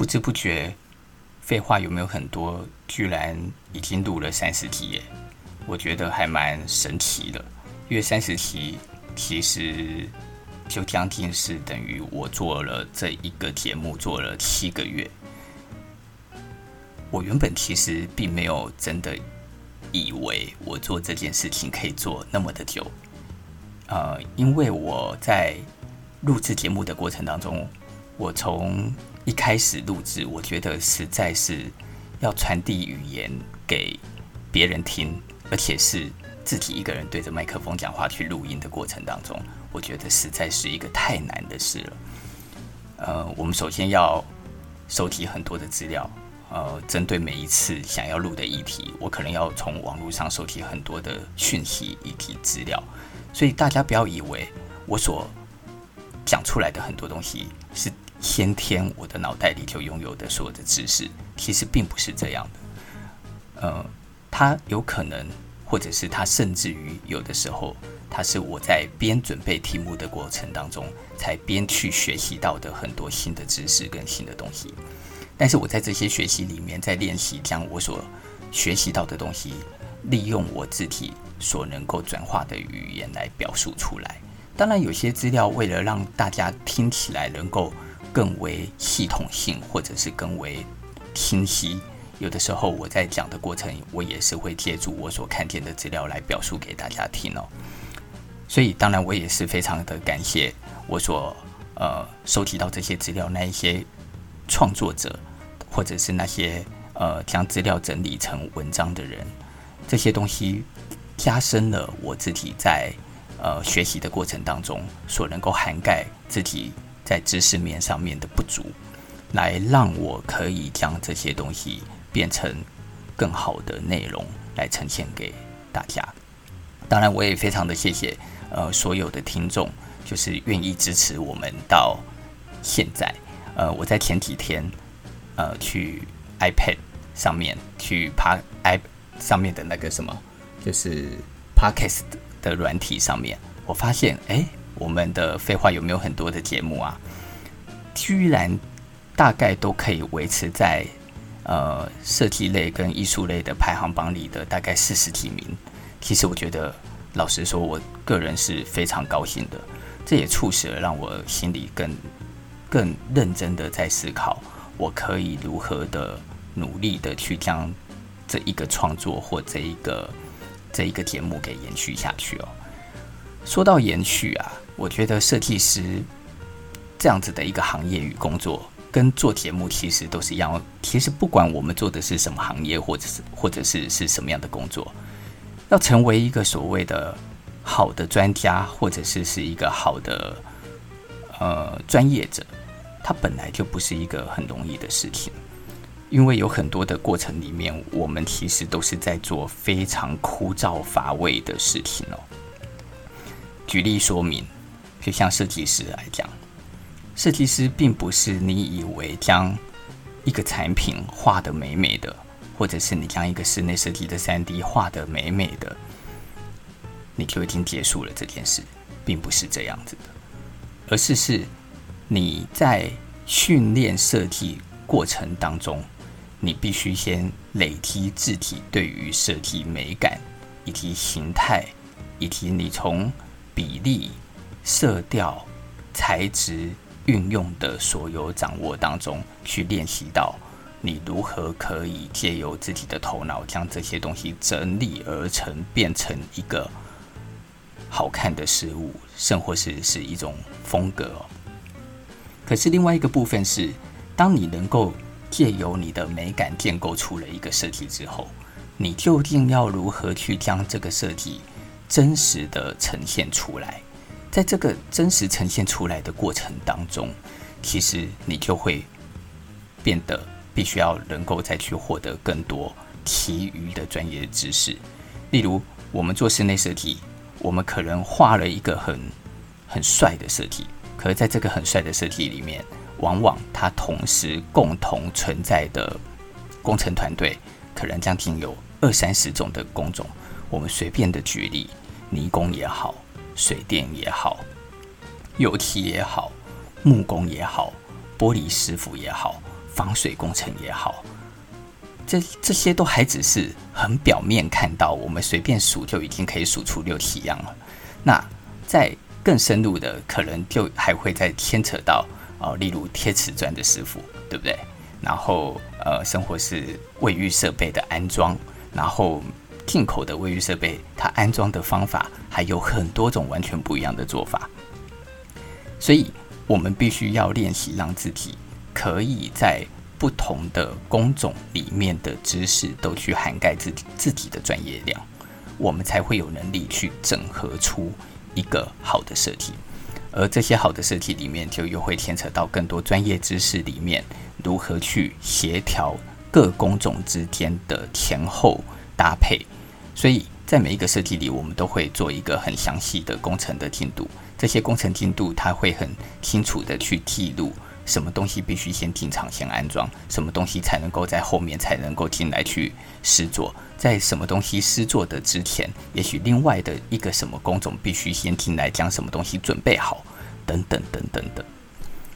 不知不觉，废话有没有很多？居然已经录了三十集耶！我觉得还蛮神奇的，因为三十集其实就将近是等于我做了这一个节目做了七个月。我原本其实并没有真的以为我做这件事情可以做那么的久，呃，因为我在录制节目的过程当中，我从一开始录制，我觉得实在是。要传递语言给别人听，而且是自己一个人对着麦克风讲话去录音的过程当中，我觉得实在是一个太难的事了。呃，我们首先要收集很多的资料，呃，针对每一次想要录的议题，我可能要从网络上收集很多的讯息以及资料，所以大家不要以为我所讲出来的很多东西是。先天我的脑袋里就拥有的所有的知识，其实并不是这样的。呃，它有可能，或者是它甚至于有的时候，它是我在边准备题目的过程当中，才边去学习到的很多新的知识跟新的东西。但是我在这些学习里面，在练习将我所学习到的东西，利用我自己所能够转化的语言来表述出来。当然，有些资料为了让大家听起来能够更为系统性，或者是更为清晰。有的时候我在讲的过程，我也是会借助我所看见的资料来表述给大家听哦。所以，当然我也是非常的感谢我所呃收集到这些资料那一些创作者，或者是那些呃将资料整理成文章的人。这些东西加深了我自己在呃学习的过程当中所能够涵盖自己。在知识面上面的不足，来让我可以将这些东西变成更好的内容来呈现给大家。当然，我也非常的谢谢呃所有的听众，就是愿意支持我们到现在。呃，我在前几天呃去 iPad 上面去爬 i 上面的那个什么，就是 Podcast 的软体上面，我发现哎。诶我们的废话有没有很多的节目啊？居然大概都可以维持在呃设计类跟艺术类的排行榜里的大概四十几名。其实我觉得，老实说，我个人是非常高兴的。这也促使了让我心里更更认真的在思考，我可以如何的努力的去将这一个创作或这一个这一个节目给延续下去哦。说到延续啊。我觉得设计师这样子的一个行业与工作，跟做节目其实都是一样。其实不管我们做的是什么行业，或者是或者是是什么样的工作，要成为一个所谓的好的专家，或者是是一个好的呃专业者，它本来就不是一个很容易的事情。因为有很多的过程里面，我们其实都是在做非常枯燥乏味的事情哦。举例说明。就像设计师来讲，设计师并不是你以为将一个产品画得美美的，或者是你将一个室内设计的 3D 画得美美的，你就已经结束了这件事，并不是这样子的，而是是你在训练设计过程当中，你必须先累积自己对于设计美感以及形态，以及你从比例。色调、材质运用的所有掌握当中，去练习到你如何可以借由自己的头脑，将这些东西整理而成，变成一个好看的事物，甚或是是一种风格。可是另外一个部分是，当你能够借由你的美感建构出了一个设计之后，你究竟要如何去将这个设计真实的呈现出来？在这个真实呈现出来的过程当中，其实你就会变得必须要能够再去获得更多其余的专业知识。例如，我们做室内设计，我们可能画了一个很很帅的设计，可是在这个很帅的设计里面，往往它同时共同存在的工程团队，可能将近有二三十种的工种。我们随便的举例，泥工也好。水电也好，油漆也好，木工也好，玻璃师傅也好，防水工程也好，这这些都还只是很表面看到，我们随便数就已经可以数出六七样了。那在更深入的，可能就还会再牵扯到哦，例如贴瓷砖的师傅，对不对？然后呃，生活是卫浴设备的安装，然后进口的卫浴设备，它安装的方法还有很多种完全不一样的做法，所以我们必须要练习，让自己可以在不同的工种里面的知识都去涵盖自己自己的专业量，我们才会有能力去整合出一个好的设计。而这些好的设计里面，就又会牵扯到更多专业知识里面，如何去协调各工种之间的前后搭配。所以在每一个设计里，我们都会做一个很详细的工程的进度。这些工程进度，它会很清楚地去记录什么东西必须先进场先安装，什么东西才能够在后面才能够进来去施作。在什么东西施作的之前，也许另外的一个什么工种必须先进来将什么东西准备好，等等等等的。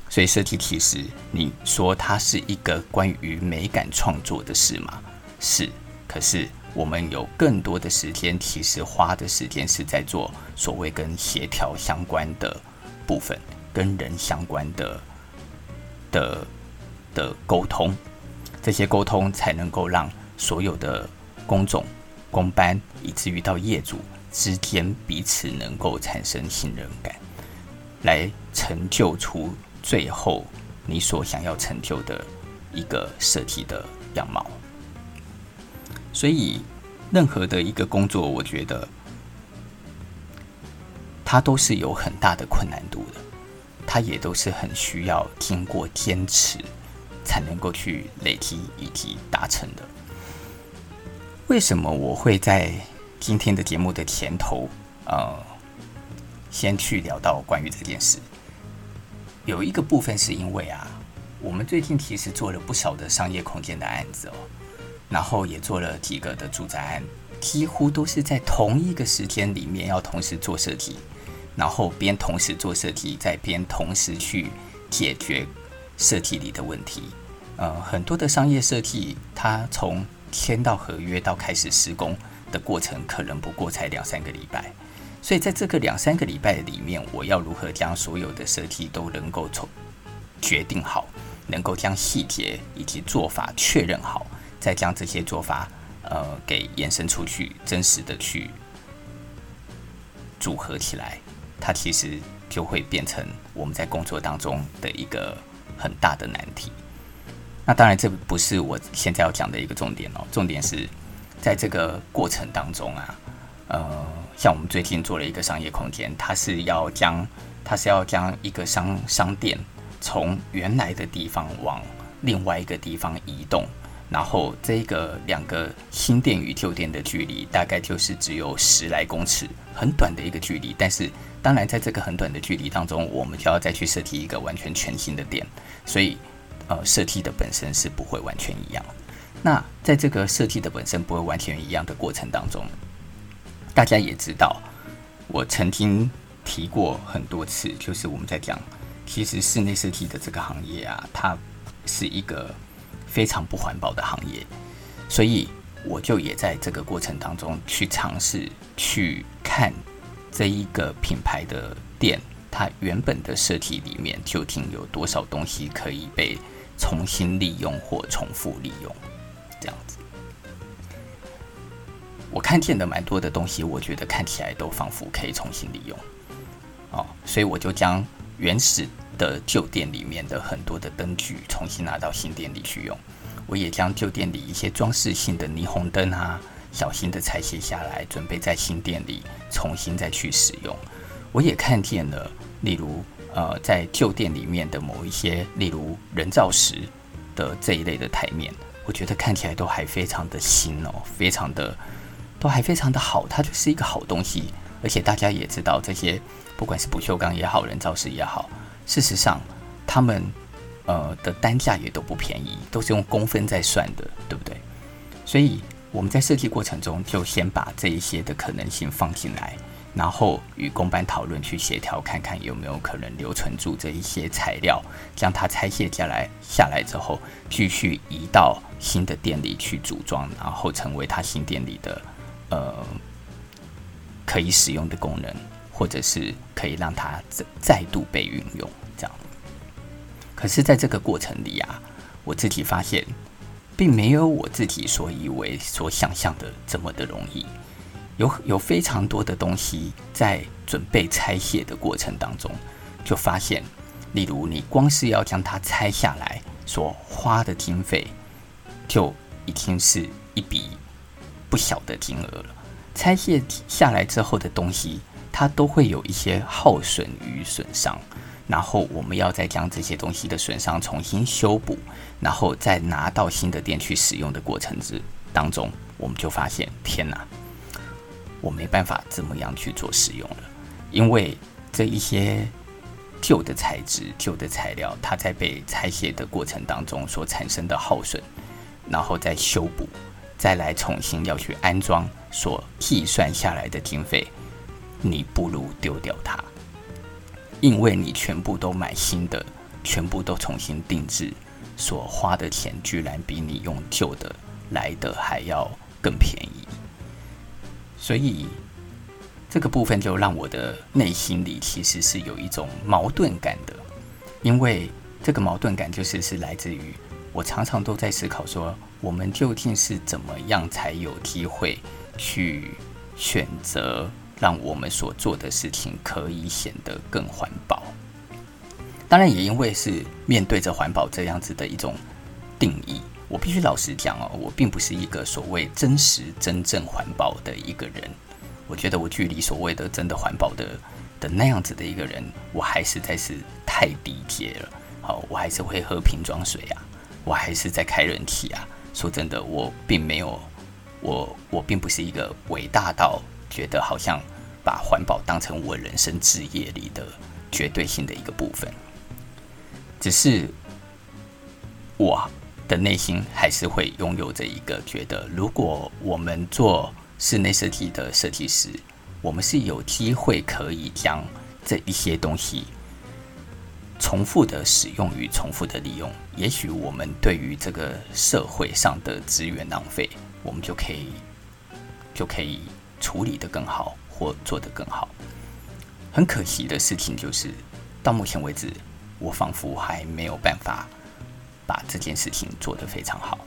所以设计其实你说它是一个关于美感创作的事吗？是。可是我们有更多的时间，其实花的时间是在做所谓跟协调相关的部分，跟人相关的的的沟通，这些沟通才能够让所有的。工种、工班，以至于到业主之间彼此能够产生信任感，来成就出最后你所想要成就的一个设计的样貌。所以，任何的一个工作，我觉得它都是有很大的困难度的，它也都是很需要经过坚持才能够去累积以及达成的。为什么我会在今天的节目的前头，呃，先去聊到关于这件事？有一个部分是因为啊，我们最近其实做了不少的商业空间的案子哦，然后也做了几个的住宅案，几乎都是在同一个时间里面要同时做设计，然后边同时做设计，再边同时去解决设计里的问题。呃，很多的商业设计，它从签到合约到开始施工的过程，可能不过才两三个礼拜，所以在这个两三个礼拜里面，我要如何将所有的设计都能够从决定好，能够将细节以及做法确认好，再将这些做法呃给延伸出去，真实的去组合起来，它其实就会变成我们在工作当中的一个很大的难题。那当然，这不是我现在要讲的一个重点哦。重点是，在这个过程当中啊，呃，像我们最近做了一个商业空间，它是要将它是要将一个商商店从原来的地方往另外一个地方移动，然后这个两个新店与旧店的距离大概就是只有十来公尺，很短的一个距离。但是，当然在这个很短的距离当中，我们就要再去设计一个完全全新的店，所以。呃，设计的本身是不会完全一样。那在这个设计的本身不会完全一样的过程当中，大家也知道，我曾经提过很多次，就是我们在讲，其实室内设计的这个行业啊，它是一个非常不环保的行业。所以我就也在这个过程当中去尝试去看这一个品牌的店，它原本的设计里面究竟有多少东西可以被。重新利用或重复利用，这样子。我看见的蛮多的东西，我觉得看起来都仿佛可以重新利用。哦，所以我就将原始的旧店里面的很多的灯具重新拿到新店里去用。我也将旧店里一些装饰性的霓虹灯啊，小心的拆卸下来，准备在新店里重新再去使用。我也看见了，例如。呃，在旧店里面的某一些，例如人造石的这一类的台面，我觉得看起来都还非常的新哦，非常的都还非常的好，它就是一个好东西。而且大家也知道，这些不管是不锈钢也好，人造石也好，事实上他们呃的单价也都不便宜，都是用公分在算的，对不对？所以我们在设计过程中就先把这一些的可能性放进来，然后与工班讨论去协调，看看有没有可能留存住这一些材料，将它拆卸下来下来之后，继续移到新的店里去组装，然后成为它新店里的呃可以使用的功能，或者是可以让它再再度被运用这样。可是，在这个过程里啊，我自己发现，并没有我自己所以为、所想象的这么的容易。有有非常多的东西在准备拆卸的过程当中，就发现，例如你光是要将它拆下来所花的经费，就已经是一笔不小的金额了。拆卸下来之后的东西，它都会有一些耗损与损伤，然后我们要再将这些东西的损伤重新修补，然后再拿到新的店去使用的过程之当中，我们就发现，天哪！我没办法这么样去做使用了，因为这一些旧的材质、旧的材料，它在被拆卸的过程当中所产生的耗损，然后再修补，再来重新要去安装，所计算下来的经费，你不如丢掉它，因为你全部都买新的，全部都重新定制，所花的钱居然比你用旧的来的还要更便宜。所以，这个部分就让我的内心里其实是有一种矛盾感的，因为这个矛盾感就是是来自于我常常都在思考说，我们究竟是怎么样才有机会去选择让我们所做的事情可以显得更环保。当然，也因为是面对着环保这样子的一种定义。我必须老实讲哦，我并不是一个所谓真实、真正环保的一个人。我觉得我距离所谓的真的环保的的那样子的一个人，我还实在是太低阶了。好，我还是会喝瓶装水啊，我还是在开人体啊。说真的，我并没有，我我并不是一个伟大到觉得好像把环保当成我人生职业里的绝对性的一个部分。只是我。的内心还是会拥有着一个觉得，如果我们做室内设计的设计师，我们是有机会可以将这一些东西重复的使用与重复的利用。也许我们对于这个社会上的资源浪费，我们就可以就可以处理得更好，或做得更好。很可惜的事情就是，到目前为止，我仿佛还没有办法。把这件事情做得非常好。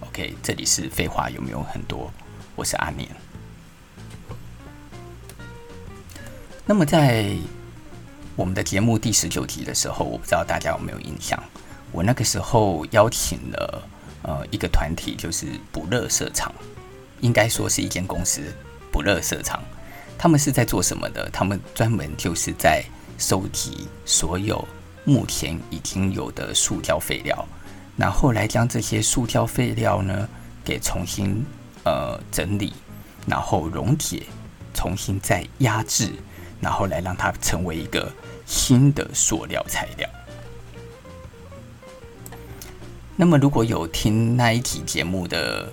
OK，这里是废话有没有很多？我是阿年。那么在我们的节目第十九集的时候，我不知道大家有没有印象？我那个时候邀请了呃一个团体，就是不垃圾场，应该说是一间公司，不垃圾场。他们是在做什么的？他们专门就是在收集所有。目前已经有的塑胶废料，然后来将这些塑胶废料呢给重新呃整理，然后溶解，重新再压制，然后来让它成为一个新的塑料材料。那么如果有听那一集节目的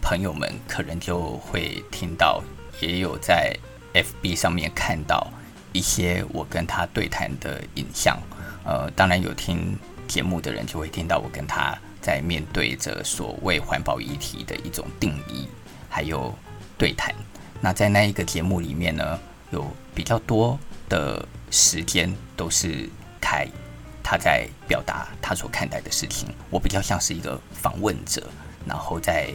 朋友们，可能就会听到，也有在 FB 上面看到一些我跟他对谈的影像。呃，当然有听节目的人就会听到我跟他在面对着所谓环保议题的一种定义，还有对谈。那在那一个节目里面呢，有比较多的时间都是凯他在表达他所看待的事情，我比较像是一个访问者，然后在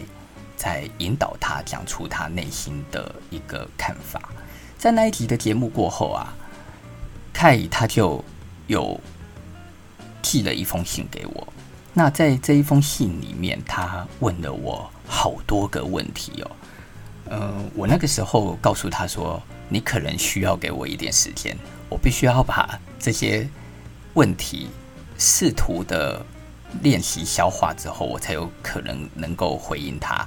在引导他讲出他内心的一个看法。在那一集的节目过后啊，凯他就有。寄了一封信给我，那在这一封信里面，他问了我好多个问题哦。呃，我那个时候告诉他说：“你可能需要给我一点时间，我必须要把这些问题试图的练习消化之后，我才有可能能够回应他。”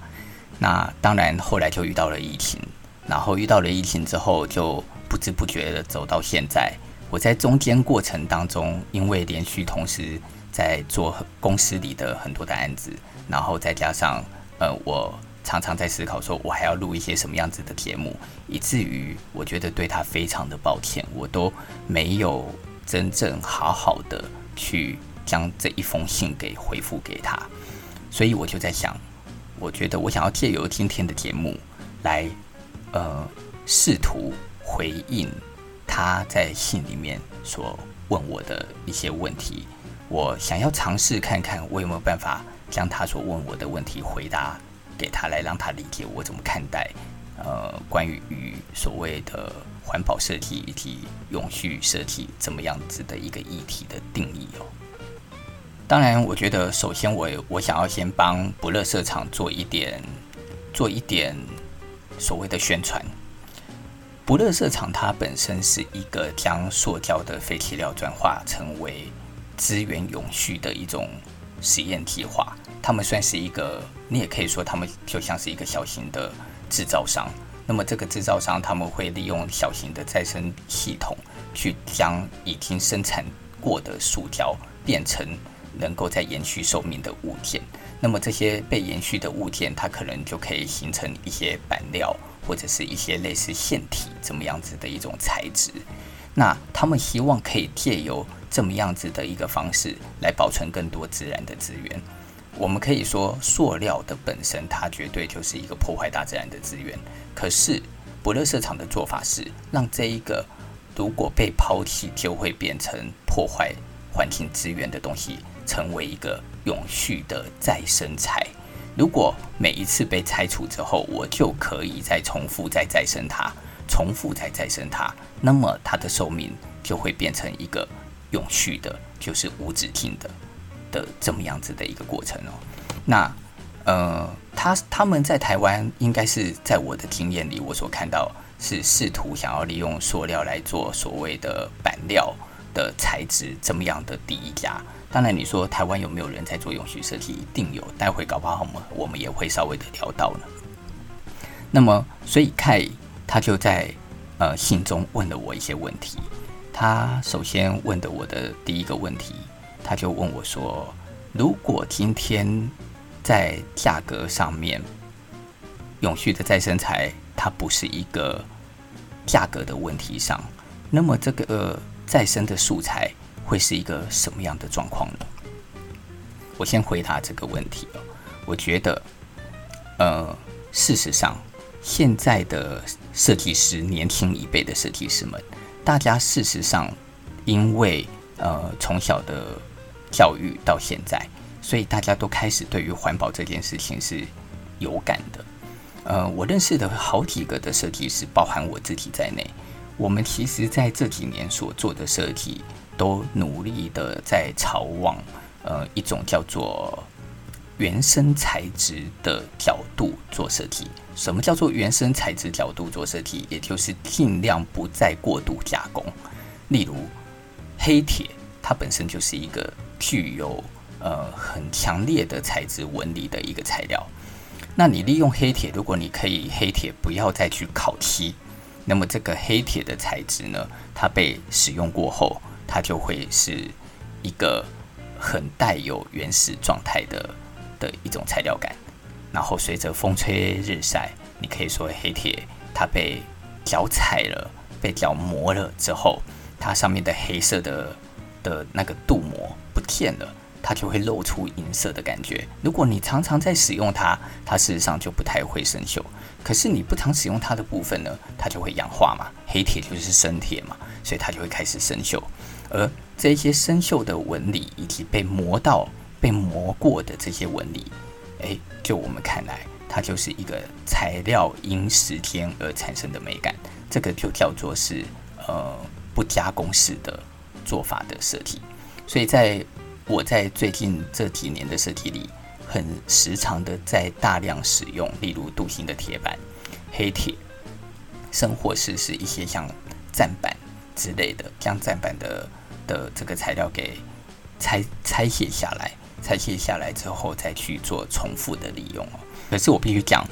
那当然，后来就遇到了疫情，然后遇到了疫情之后，就不知不觉的走到现在。我在中间过程当中，因为连续同时在做公司里的很多的案子，然后再加上呃我常常在思考说，我还要录一些什么样子的节目，以至于我觉得对他非常的抱歉，我都没有真正好好的去将这一封信给回复给他。所以我就在想，我觉得我想要借由今天的节目来，呃，试图回应他在信里面所问我的一些问题。我想要尝试看看，我有没有办法将他所问我的问题回答给他，来让他理解我怎么看待呃关于与所谓的环保设计以及永续设计怎么样子的一个议题的定义哦。当然，我觉得首先我我想要先帮不垃圾场做一点做一点所谓的宣传。不垃圾场它本身是一个将塑胶的废弃料转化成为资源永续的一种实验计划，他们算是一个，你也可以说他们就像是一个小型的制造商。那么这个制造商他们会利用小型的再生系统，去将已经生产过的塑胶变成能够再延续寿命的物件。那么这些被延续的物件，它可能就可以形成一些板料，或者是一些类似线体这么样子的一种材质。那他们希望可以借由这么样子的一个方式来保存更多自然的资源。我们可以说，塑料的本身它绝对就是一个破坏大自然的资源。可是，不垃圾场的做法是让这一个如果被抛弃就会变成破坏环境资源的东西，成为一个永续的再生材。如果每一次被拆除之后，我就可以再重复再再生它，重复再再生它，那么它的寿命就会变成一个。永续的，就是无止境的的这么样子的一个过程哦。那呃，他他们在台湾应该是在我的经验里，我所看到是试图想要利用塑料来做所谓的板料的材质，怎么样的第一家。当然，你说台湾有没有人在做永续设计？一定有，待会搞不好我们我们也会稍微的聊到呢。那么，所以凯他就在呃信中问了我一些问题。他首先问的我的第一个问题，他就问我说：“如果今天在价格上面，永续的再生材它不是一个价格的问题上，那么这个呃再生的素材会是一个什么样的状况呢？”我先回答这个问题。我觉得，呃，事实上，现在的设计师，年轻一辈的设计师们。大家事实上，因为呃从小的教育到现在，所以大家都开始对于环保这件事情是有感的。呃，我认识的好几个的设计师，包含我自己在内，我们其实在这几年所做的设计，都努力的在朝往呃一种叫做原生材质的角度做设计。什么叫做原生材质角度做设计？也就是尽量不再过度加工。例如，黑铁它本身就是一个具有呃很强烈的材质纹理的一个材料。那你利用黑铁，如果你可以黑铁不要再去烤漆，那么这个黑铁的材质呢，它被使用过后，它就会是一个很带有原始状态的的一种材料感。然后随着风吹日晒，你可以说黑铁它被脚踩了，被脚磨了之后，它上面的黑色的的那个镀膜不见了，它就会露出银色的感觉。如果你常常在使用它，它事实上就不太会生锈。可是你不常使用它的部分呢，它就会氧化嘛。黑铁就是生铁嘛，所以它就会开始生锈。而这些生锈的纹理以及被磨到、被磨过的这些纹理。诶，就我们看来，它就是一个材料因时间而产生的美感，这个就叫做是呃不加工式的做法的设计。所以在我在最近这几年的设计里，很时常的在大量使用，例如镀锌的铁板、黑铁，甚或是是一些像站板之类的，将站板的的这个材料给拆拆卸下来。拆卸下来之后，再去做重复的利用哦。可是我必须讲，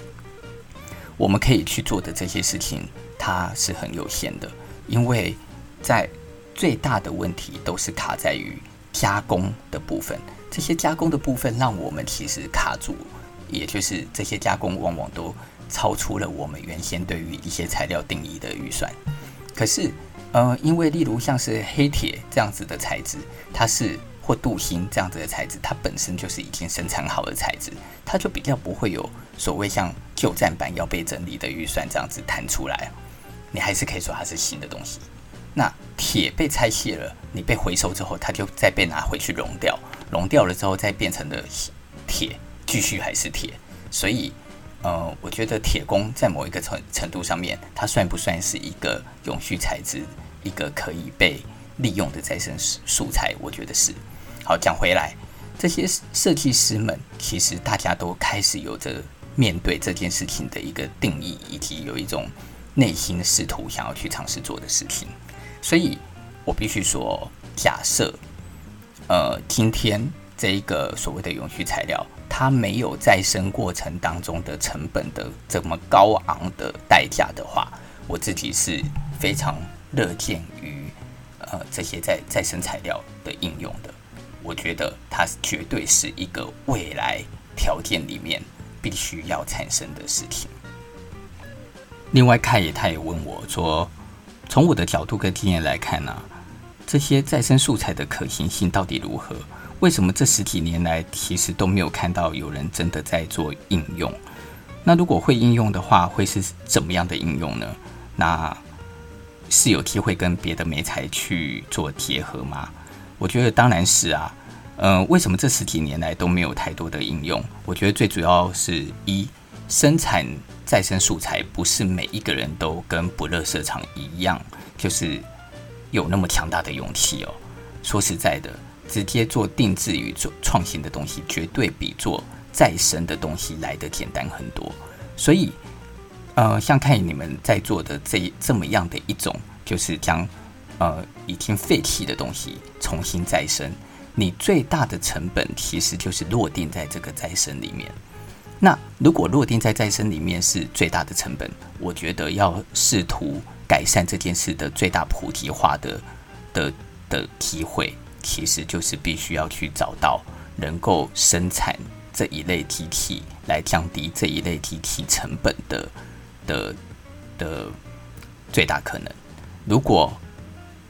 我们可以去做的这些事情，它是很有限的，因为在最大的问题都是卡在于加工的部分。这些加工的部分让我们其实卡住也就是这些加工往往都超出了我们原先对于一些材料定义的预算。可是，呃，因为例如像是黑铁这样子的材质，它是或镀锌这样子的材质，它本身就是已经生产好的材质，它就比较不会有所谓像旧栈板要被整理的预算这样子弹出来。你还是可以说它是新的东西。那铁被拆卸了，你被回收之后，它就再被拿回去熔掉，熔掉了之后再变成了铁，继续还是铁。所以，呃，我觉得铁工在某一个程程度上面，它算不算是一个永续材质，一个可以被利用的再生素材？我觉得是。好，讲回来，这些设计师们其实大家都开始有着面对这件事情的一个定义，以及有一种内心试图想要去尝试做的事情。所以，我必须说，假设，呃，今天这一个所谓的永续材料，它没有再生过程当中的成本的这么高昂的代价的话，我自己是非常乐见于呃这些再再生材料的应用的。我觉得它绝对是一个未来条件里面必须要产生的事情。另外，凯也他也问我说。从我的角度跟经验来看呢、这些再生素材的可行性到底如何？为什么这十几年来其实都没有看到有人真的在做应用？那如果会应用的话，会是怎么样的应用呢？那是有机会跟别的媒材去做结合吗？我觉得当然是啊。嗯、为什么这十几年来都没有太多的应用？我觉得最主要是一生产。再生素材不是每一个人都跟不乐色厂一样，就是有那么强大的勇气哦。说实在的，直接做定制与做创新的东西，绝对比做再生的东西来得简单很多。所以，呃，像看你们在做的这这么样的一种，就是将呃已经废弃的东西重新再生，你最大的成本其实就是落定在这个再生里面。那如果落定在再生里面是最大的成本，我觉得要试图改善这件事的最大普及化的的的机会，其实就是必须要去找到能够生产这一类机器来降低这一类机器成本的的的最大可能。如果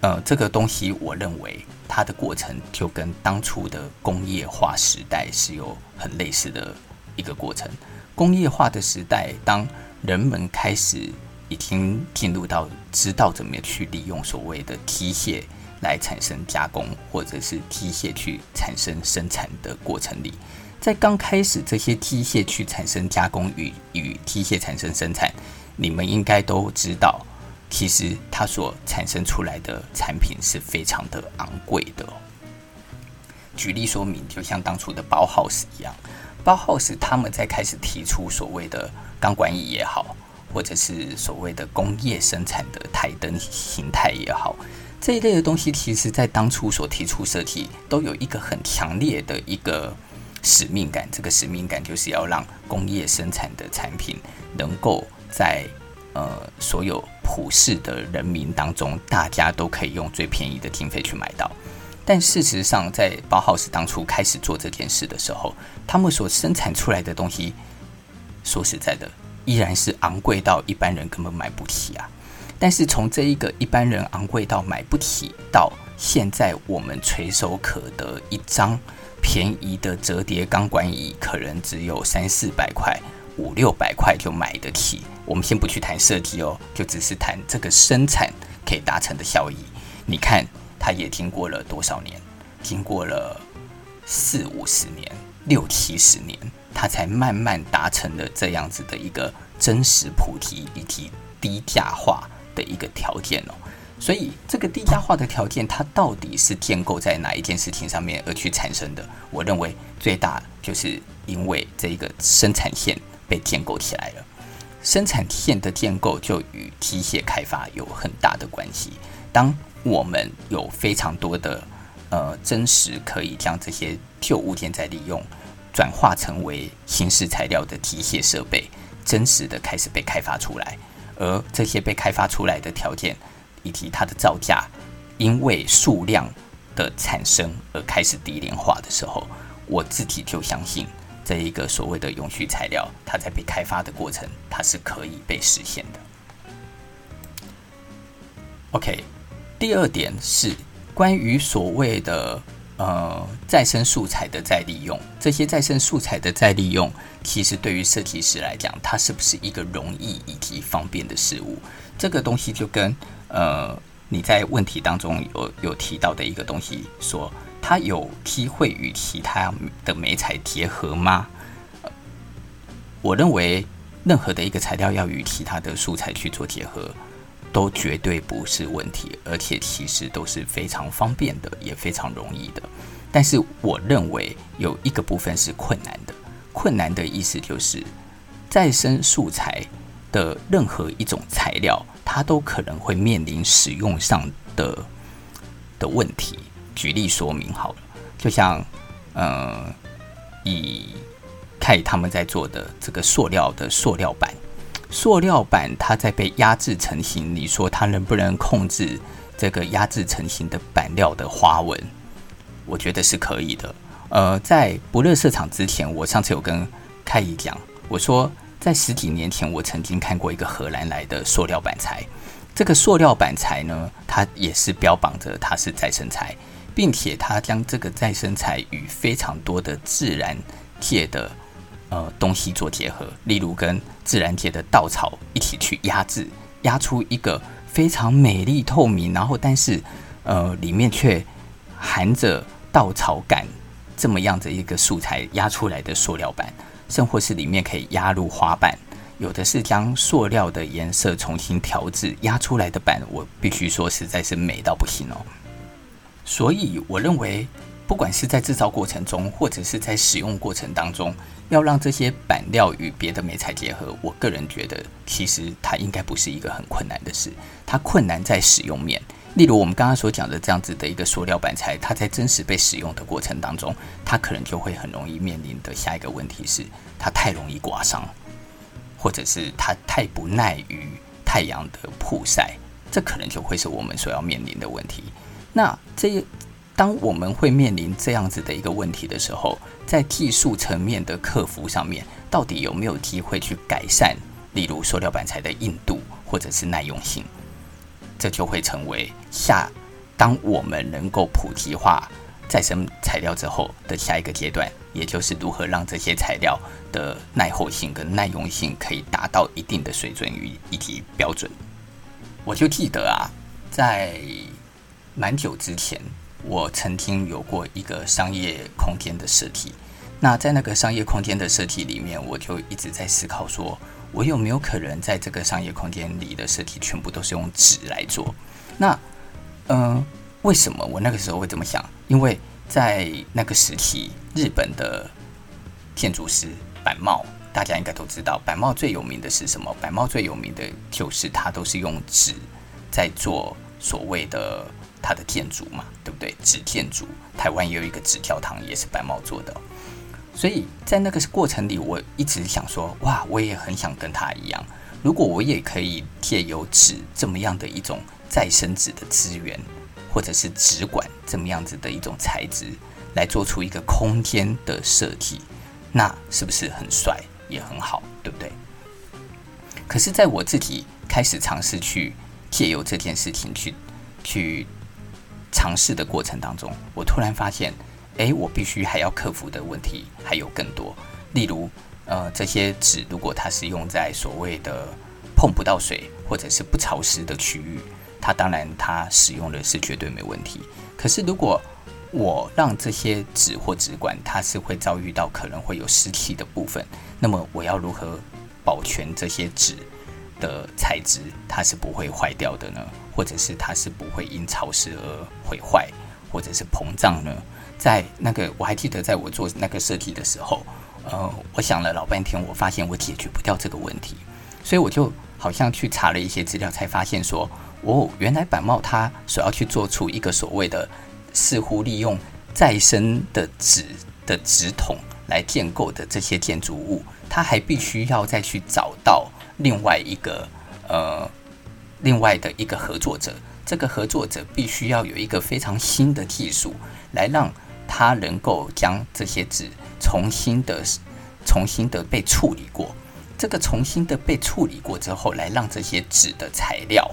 呃这个东西，我认为它的过程就跟当初的工业化时代是有很类似的。一个过程，工业化的时代，当人们开始已经进入到知道怎么去利用所谓的机械来产生加工，或者是机械去产生生产的过程里，在刚开始这些机械去产生加工与与机械产生生产，你们应该都知道，其实它所产生出来的产品是非常的昂贵的。举例说明，就像当初的包豪斯一样。包豪斯他们在开始提出所谓的钢管椅也好，或者是所谓的工业生产的台灯形态也好，这一类的东西，其实在当初所提出设计，都有一个很强烈的一个使命感。这个使命感就是要让工业生产的产品能够在呃所有普世的人民当中，大家都可以用最便宜的经费去买到。但事实上，在包豪斯当初开始做这件事的时候，他们所生产出来的东西，说实在的，依然是昂贵到一般人根本买不起啊。但是从这一个一般人昂贵到买不起，到现在我们垂手可得一张便宜的折叠钢管椅，可能只有三四百块、五六百块就买得起。我们先不去谈设计哦，就只是谈这个生产可以达成的效益。你看。它也经过了多少年？经过了四五十年、六七十年，它才慢慢达成了这样子的一个真实普及以及低价化的一个条件哦。所以，这个低价化的条件，它到底是建构在哪一件事情上面而去产生的？我认为最大就是因为这一个生产线被建构起来了。生产线的建构就与机械开发有很大的关系。当我们有非常多的呃真实可以将这些旧物件再利用，转化成为新式材料的机械设备，真实的开始被开发出来。而这些被开发出来的条件以及它的造价，因为数量的产生而开始低廉化的时候，我自己就相信这一个所谓的永续材料，它在被开发的过程，它是可以被实现的。OK，第二点是关于所谓的呃再生素材的再利用。这些再生素材的再利用，其实对于设计师来讲，它是不是一个容易以及方便的事物？这个东西就跟呃你在问题当中有有提到的一个东西说。它有机会与其他的媒材结合吗？我认为任何的一个材料要与其他的素材去做结合，都绝对不是问题，而且其实都是非常方便的，也非常容易的。但是我认为有一个部分是困难的，困难的意思就是再生素材的任何一种材料，它都可能会面临使用上的的问题。举例说明好了，就像，呃，以看他们在做的这个塑料的塑料板，塑料板它在被压制成型，你说它能不能控制这个压制成型的板料的花纹？我觉得是可以的。呃，在不垃圾场之前，我上次有跟凯伊讲，我说在十几年前，我曾经看过一个荷兰来的塑料板材，这个塑料板材呢，它也是标榜着它是再生材。并且它将这个再生材与非常多的自然界的呃东西做结合，例如跟自然界的稻草一起去压制，压出一个非常美丽透明，然后但是呃里面却含着稻草杆这么样的一个素材压出来的塑料板，甚或是里面可以压入花瓣，有的是将塑料的颜色重新调制压出来的板，我必须说实在是美到不行哦。所以，我认为，不管是在制造过程中，或者是在使用过程当中，要让这些板料与别的媒材结合，我个人觉得，其实它应该不是一个很困难的事。它困难在使用面，例如我们刚刚所讲的这样子的一个塑料板材，它在真实被使用的过程当中，它可能就会很容易面临的下一个问题是，它太容易刮伤，或者是它太不耐于太阳的曝晒，这可能就会是我们所要面临的问题。那这，当我们会面临这样子的一个问题的时候，在技术层面的克服上面，到底有没有机会去改善？例如塑料板材的硬度或者是耐用性，这就会成为下当我们能够普及化再生材料之后的下一个阶段，也就是如何让这些材料的耐候性跟耐用性可以达到一定的水准与一体标准。我就记得啊，在蛮久之前，我曾经有过一个商业空间的设计。那在那个商业空间的设计里面，我就一直在思考说，我有没有可能在这个商业空间里的设计全部都是用纸来做？那，嗯、为什么我那个时候会这么想？因为在那个时期，日本的建筑师板茂，大家应该都知道，板茂最有名的是什么？板茂最有名的就是它都是用纸在做所谓的。它的建筑嘛，对不对？纸建筑，台湾也有一个纸教堂，也是白毛做的。所以在那个过程里，我一直想说，哇，我也很想跟他一样。如果我也可以借由纸这么样的一种再生纸的资源，或者是纸管这么样子的一种材质，来做出一个空间的设计，那是不是很帅，也很好，对不对？可是，在我自己开始尝试去借由这件事情去去。尝试的过程当中，我突然发现，哎，我必须还要克服的问题还有更多。例如，呃，这些纸如果它是用在所谓的碰不到水或者是不潮湿的区域，它当然它使用的是绝对没问题。可是如果我让这些纸或纸管它是会遭遇到可能会有湿气的部分，那么我要如何保全这些纸的材质，它是不会坏掉的呢？或者是它是不会因潮湿而毁坏，或者是膨胀呢？在那个我还记得，在我做那个设计的时候，呃，我想了老半天，我发现我解决不掉这个问题，所以我就好像去查了一些资料，才发现说，哦，原来板帽它所要去做出一个所谓的似乎利用再生的纸的纸筒来建构的这些建筑物，它还必须要再去找到另外一个呃。另外的一个合作者，这个合作者必须要有一个非常新的技术，来让他能够将这些纸重新的重新的被处理过。这个重新的被处理过之后，来让这些纸的材料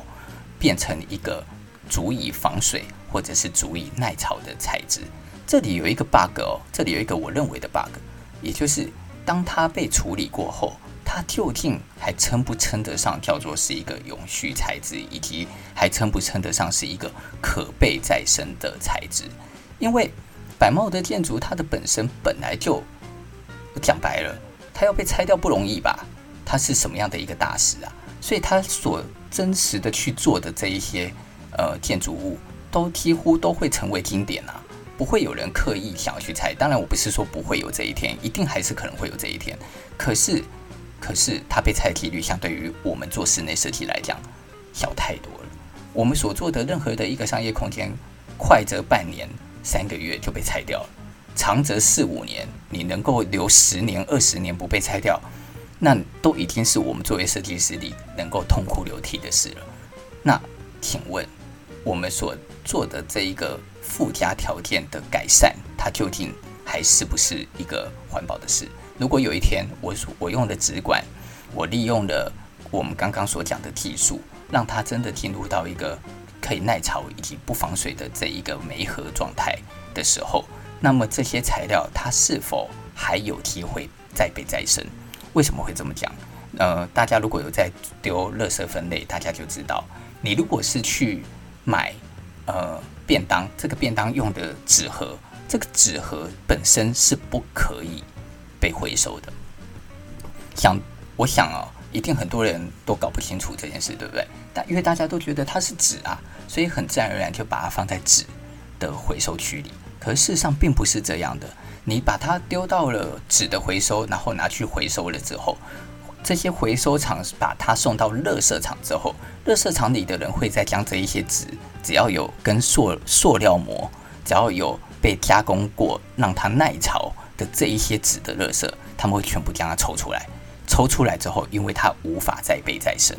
变成一个足以防水或者是足以耐潮的材质。这里有一个 bug 哦，这里有一个我认为的 bug，也就是当它被处理过后，它究竟还称不称得上叫做是一个永续材质，以及还称不称得上是一个可被再生的材质？因为百茂的建筑，它的本身本来就讲白了，它要被拆掉不容易吧？它是什么样的一个大师啊？所以它所真实的去做的这一些呃建筑物，都几乎都会成为经典啊！不会有人刻意想要去拆。当然，我不是说不会有这一天，一定还是可能会有这一天。可是。可是它被拆的几率，相对于我们做室内设计来讲，小太多了。我们所做的任何的一个商业空间，快则半年、三个月就被拆掉了，长则四五年，你能够留十年、二十年不被拆掉，那都已经是我们作为设计师里能够痛哭流涕的事了。那请问，我们所做的这一个附加条件的改善，它究竟还是不是一个环保的事？如果有一天我所我用的纸管，我利用了我们刚刚所讲的技术，让它真的进入到一个可以耐潮以及不防水的这一个媒合状态的时候，那么这些材料它是否还有机会再被再生？为什么会这么讲？呃，大家如果有在丢垃圾分类，大家就知道，你如果是去买呃便当，这个便当用的纸盒，这个纸盒本身是不可以。被回收的，想我想啊、一定很多人都搞不清楚这件事，对不对？但因为大家都觉得它是纸啊，所以很自然而然就把它放在纸的回收区里。可事实上并不是这样的，你把它丢到了纸的回收，然后拿去回收了之后，这些回收厂把它送到垃圾场之后，垃圾场里的人会再将这一些纸，只要有跟塑塑料膜，只要有被加工过，让它耐潮。这一些纸的垃圾，他们会全部将它抽出来。抽出来之后，因为它无法再被再生，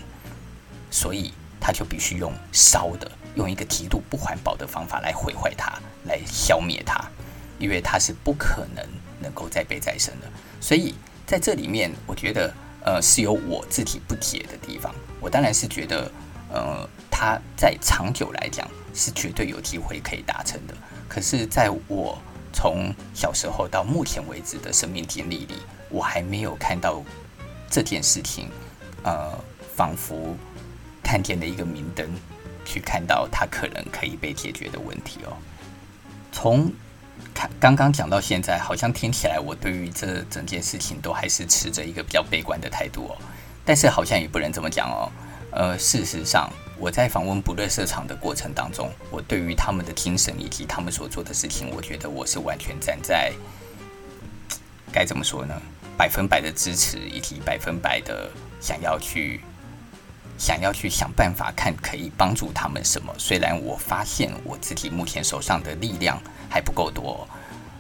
所以他就必须用烧的，用一个极度不环保的方法来毁坏它，来消灭它，因为它是不可能能够再被再生的。所以在这里面，我觉得呃是有我自己不解的地方。我当然是觉得呃它在长久来讲是绝对有机会可以达成的。可是在我从小时候到目前为止的生命经历里，我还没有看到这件事情，呃，仿佛看见了一个明灯，去看到它可能可以被解决的问题哦。从看刚刚讲到现在，好像听起来我对于这整件事情都还是持着一个比较悲观的态度哦。但是好像也不能这么讲哦。呃，事实上。我在访问不垃圾场的过程当中，我对于他们的精神以及他们所做的事情，我觉得我是完全站在该怎么说呢？百分百的支持以及百分百的想要去想要去想办法看可以帮助他们什么。虽然我发现我自己目前手上的力量还不够多，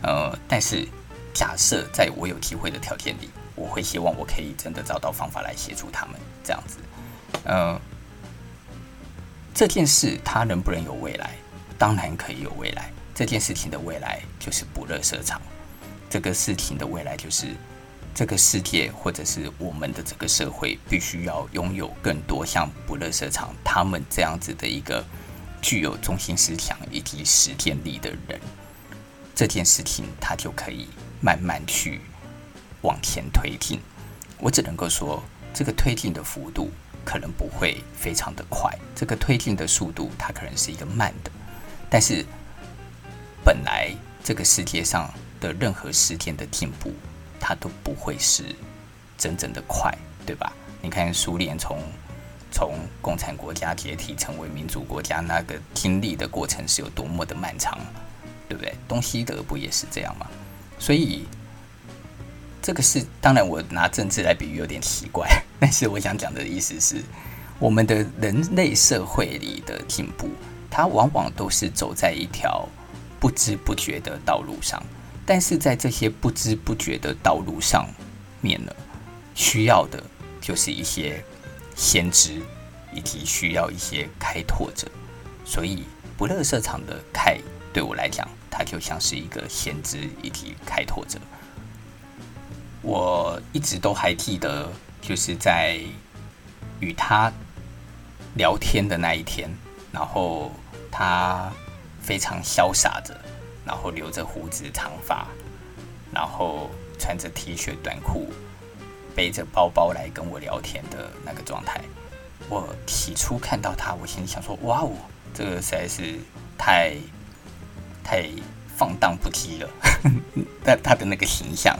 呃，但是假设在我有机会的条件里，我会希望我可以真的找到方法来协助他们这样子，呃。这件事它能不能有未来？当然可以有未来。这件事情的未来就是不垃圾场。这个事情的未来就是这个世界或者是我们的这个社会必须要拥有更多像不垃圾场他们这样子的一个具有中心思想以及实践力的人。这件事情它就可以慢慢去往前推进。我只能够说，这个推进的幅度。可能不会非常的快，这个推进的速度它可能是一个慢的，但是本来这个世界上的任何时间的进步，它都不会是真正的快，对吧？你看苏联从从共产国家解体成为民主国家，那个经历的过程是有多么的漫长，对不对？东西德不也是这样吗？所以。这个是当然，我拿政治来比喻有点奇怪，但是我想讲的意思是，我们的人类社会里的进步，它往往都是走在一条不知不觉的道路上，但是在这些不知不觉的道路上面呢，需要的就是一些先知，以及需要一些开拓者，所以不垃圾场的开对我来讲，它就像是一个先知以及开拓者。我一直都还记得，就是在与他聊天的那一天，然后他非常潇洒着，然后留着胡子长发，然后穿着 T 恤短裤，背着包包来跟我聊天的那个状态。我起初看到他，我心里想说：“哇哦，这个实在是太太放荡不羁了。”但他的那个形象。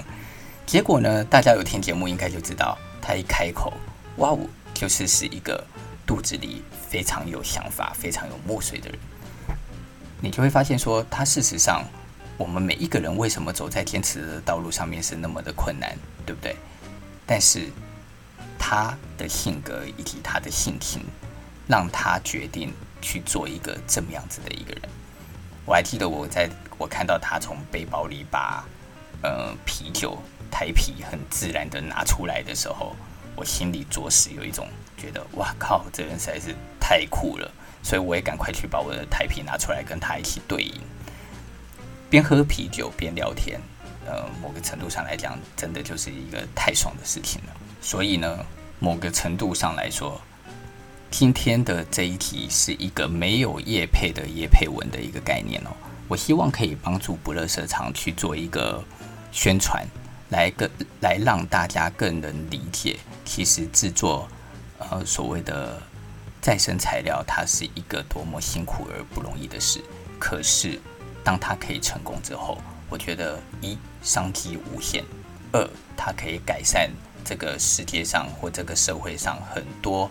结果呢？大家有听节目应该就知道，他一开口，哇哦，就是是一个肚子里非常有想法、非常有墨水的人。你就会发现说，他事实上，我们每一个人为什么走在坚持的道路上面是那么的困难，对不对？但是他的性格以及他的性情，让他决定去做一个这么样子的一个人。我还记得我在我看到他从背包里把呃啤酒。台啤很自然的拿出来的时候，我心里着实有一种觉得，哇靠，这人实在是太酷了，所以我也赶快去把我的台啤拿出来跟他一起对饮，边喝啤酒边聊天，呃，某个程度上来讲，真的就是一个太爽的事情了。所以呢，某个程度上来说，今天的这一题是一个没有叶配的叶配文的一个概念哦，我希望可以帮助不垃圾场去做一个宣传。来更来让大家更能理解，其实制作呃所谓的再生材料，它是一个多么辛苦而不容易的事。可是当它可以成功之后，我觉得一商机无限，二它可以改善这个世界上或这个社会上很多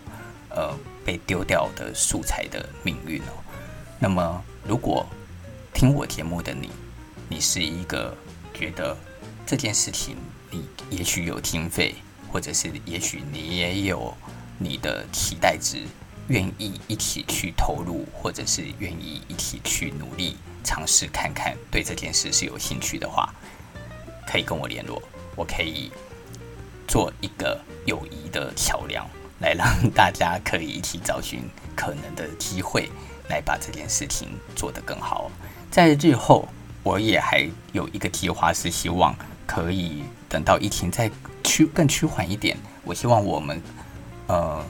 呃被丢掉的素材的命运哦。那么如果听我节目的你，你是一个觉得。这件事情，你也许有经费，或者是也许你也有你的期待值，愿意一起去投入，或者是愿意一起去努力尝试看看，对这件事是有兴趣的话，可以跟我联络，我可以做一个友谊的桥梁，来让大家可以一起找寻可能的机会，来把这件事情做得更好。在日后，我也还有一个计划，是希望。可以等到疫情再趋更趋缓一点，我希望我们呃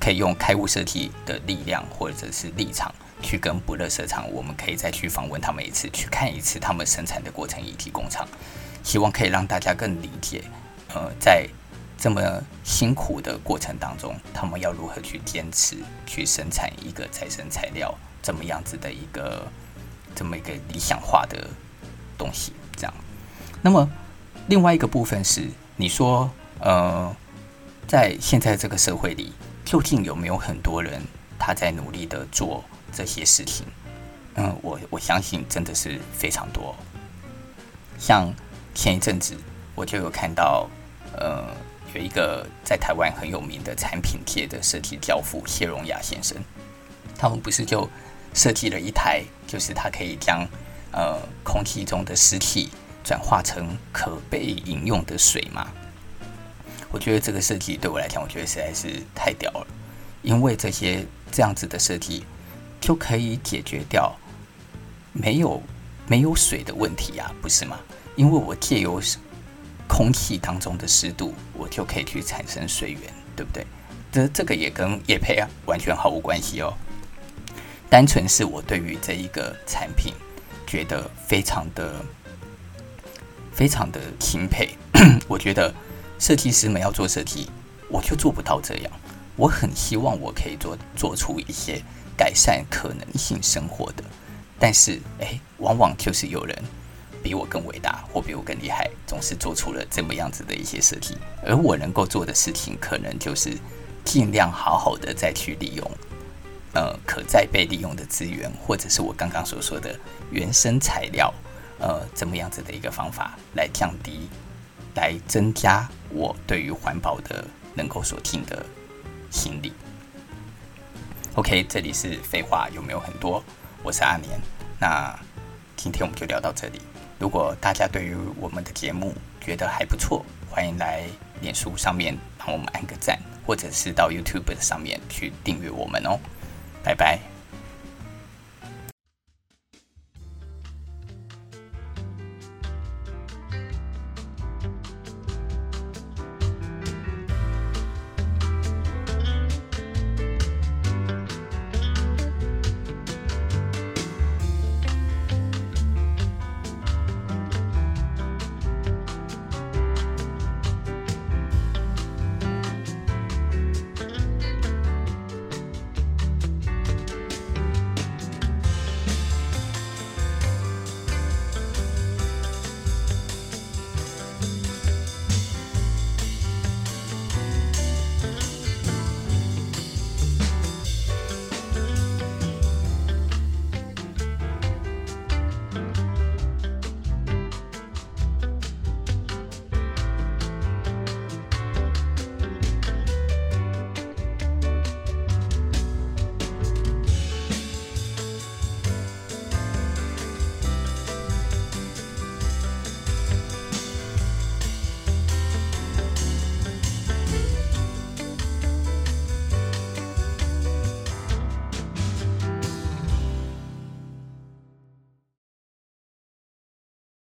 可以用开物设计的力量或者是立场去跟不垃圾场，我们可以再去访问他们一次，去看一次他们生产的过程以及工厂，希望可以让大家更理解，呃，在这么辛苦的过程当中，他们要如何去坚持去生产一个再生材料这么样子的一个这么一个理想化的东西，那么，另外一个部分是，你说，呃，在现在这个社会里，究竟有没有很多人他在努力的做这些事情？嗯，我我相信真的是非常多。像前一阵子，我就有看到，呃，有一个在台湾很有名的产品界的设计教父谢荣雅先生，他们不是就设计了一台，就是他可以将呃空气中的湿气。转化成可被饮用的水吗？我觉得这个设计对我来讲，我觉得实在是太屌了。因为这些这样子的设计就可以解决掉没有没有水的问题啊，不是吗？因为我借由空气当中的湿度，我就可以去产生水源，对不对？这这个也跟叶配啊完全毫无关系哦。单纯是我对于这一个产品觉得非常的。非常的钦佩，我觉得设计师们要做设计，我就做不到这样。我很希望我可以做做出一些改善可能性生活的，但是诶，往往就是有人比我更伟大或比我更厉害，总是做出了这么样子的一些设计，而我能够做的事情，可能就是尽量好好的再去利用，呃，可再被利用的资源，或者是我刚刚所说的原生材料。呃，怎么样子的一个方法来降低，来增加我对于环保的能够所尽的心力？OK，这里是废话有没有很多？我是阿年，那今天我们就聊到这里。如果大家对于我们的节目觉得还不错，欢迎来脸书上面帮我们按个赞，或者是到 YouTube 上面去订阅我们哦。拜拜。